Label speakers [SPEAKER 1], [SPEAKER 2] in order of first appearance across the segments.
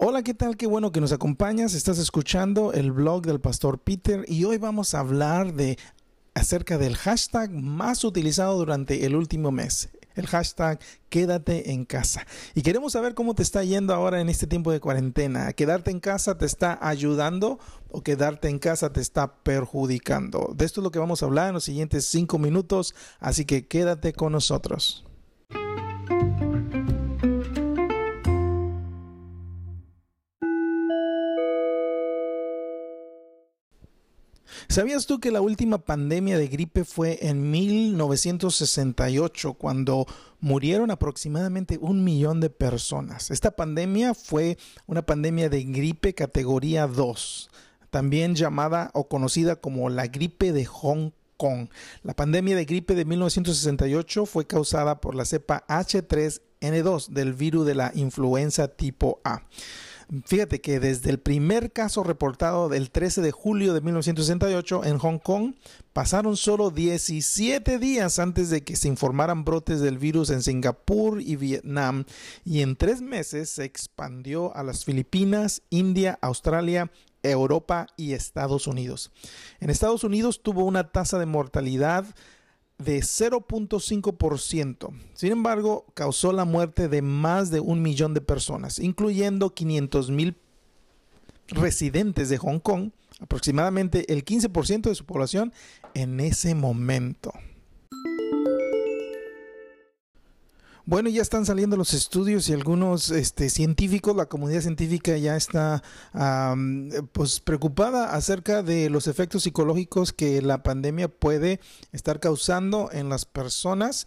[SPEAKER 1] Hola, ¿qué tal? Qué bueno que nos acompañas. Estás escuchando el blog del pastor Peter y hoy vamos a hablar de acerca del hashtag más utilizado durante el último mes. El hashtag quédate en casa. Y queremos saber cómo te está yendo ahora en este tiempo de cuarentena. ¿Quedarte en casa te está ayudando o quedarte en casa te está perjudicando? De esto es lo que vamos a hablar en los siguientes cinco minutos, así que quédate con nosotros. ¿Sabías tú que la última pandemia de gripe fue en 1968, cuando murieron aproximadamente un millón de personas? Esta pandemia fue una pandemia de gripe categoría 2, también llamada o conocida como la gripe de Hong Kong. La pandemia de gripe de 1968 fue causada por la cepa H3N2 del virus de la influenza tipo A. Fíjate que desde el primer caso reportado del 13 de julio de 1968 en Hong Kong, pasaron solo 17 días antes de que se informaran brotes del virus en Singapur y Vietnam, y en tres meses se expandió a las Filipinas, India, Australia, Europa y Estados Unidos. En Estados Unidos tuvo una tasa de mortalidad de 0.5%. Sin embargo, causó la muerte de más de un millón de personas, incluyendo 500 mil residentes de Hong Kong, aproximadamente el 15% de su población en ese momento. Bueno, ya están saliendo los estudios y algunos este, científicos, la comunidad científica ya está pues preocupada acerca de los efectos psicológicos que la pandemia puede estar causando en las personas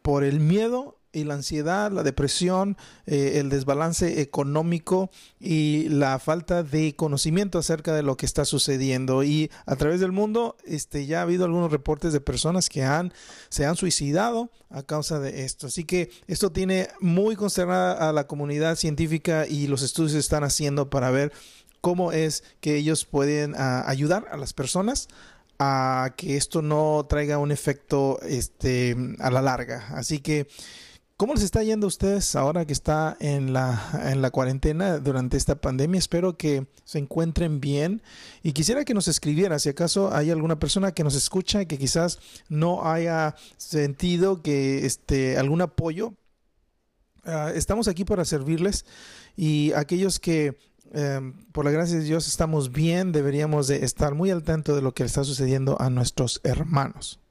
[SPEAKER 1] por el miedo y la ansiedad, la depresión, eh, el desbalance económico y la falta de conocimiento acerca de lo que está sucediendo. Y a través del mundo este, ya ha habido algunos reportes de personas que han, se han suicidado a causa de esto. Así que esto tiene muy consternada a la comunidad científica y los estudios están haciendo para ver cómo es que ellos pueden ah, ayudar a las personas a que esto no traiga un efecto este, a la larga. Así que ¿Cómo les está yendo a ustedes ahora que está en la, en la cuarentena durante esta pandemia? Espero que se encuentren bien y quisiera que nos escribiera si acaso hay alguna persona que nos escucha y que quizás no haya sentido que este algún apoyo. Ah, estamos aquí para servirles y aquellos que em, por la gracia de Dios estamos bien, deberíamos de estar muy al tanto de lo que está sucediendo a nuestros hermanos.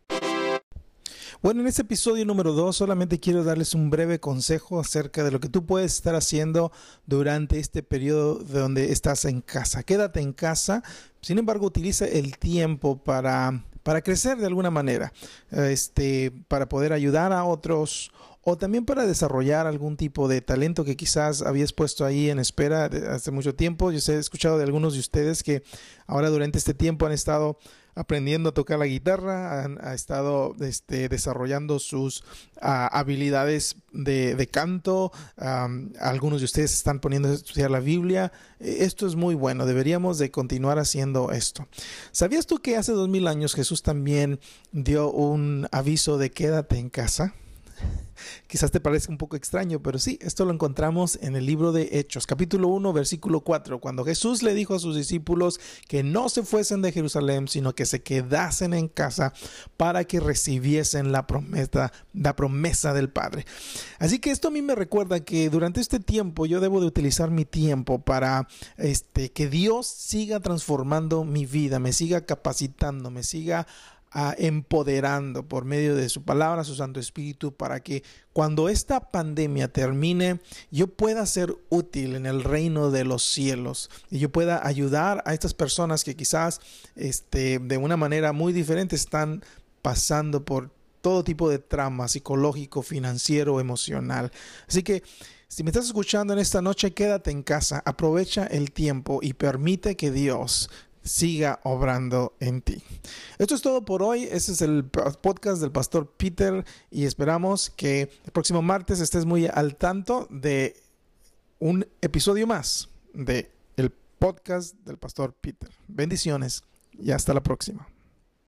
[SPEAKER 1] Bueno, en este episodio número 2 solamente quiero darles un breve consejo acerca de lo que tú puedes estar haciendo durante este periodo de donde estás en casa. Quédate en casa, sin embargo, utiliza el tiempo para, para crecer de alguna manera, este, para poder ayudar a otros o también para desarrollar algún tipo de talento que quizás habías puesto ahí en espera hace mucho tiempo. Yo he escuchado de algunos de ustedes que ahora durante este tiempo han estado aprendiendo a tocar la guitarra, han estado este, desarrollando sus ah, habilidades de, canto, algunos de ustedes están poniendo a estudiar la Biblia. E, esto es muy bueno, deberíamos de continuar haciendo esto. ¿Sabías tú que hace dos mil años Jesús también dio un aviso de quédate en casa? Quizás te parezca un poco extraño, pero sí, esto lo encontramos en el libro de Hechos, capítulo 1, versículo 4, cuando Jesús le dijo a sus discípulos que no se fuesen de Jerusalén, sino que se quedasen en casa para que recibiesen la promesa, la promesa del Padre. Así que esto a mí me recuerda que durante este tiempo yo debo de utilizar mi tiempo para este, que Dios siga transformando mi vida, me siga capacitando, me siga empoderando por medio de su palabra, su Santo Espíritu, para que cuando esta pandemia termine, yo pueda ser útil en el reino de los cielos y yo pueda ayudar a estas personas que quizás este, de una manera muy diferente están pasando por todo tipo de trama psicológico, financiero, emocional. Así que si me estás escuchando en esta noche, quédate en casa, aprovecha el tiempo y permite que Dios siga obrando en ti. Esto es todo por hoy. Este es el podcast del pastor Peter y esperamos que el próximo martes estés muy al tanto de un episodio más de el podcast del pastor Peter. Bendiciones y hasta la próxima.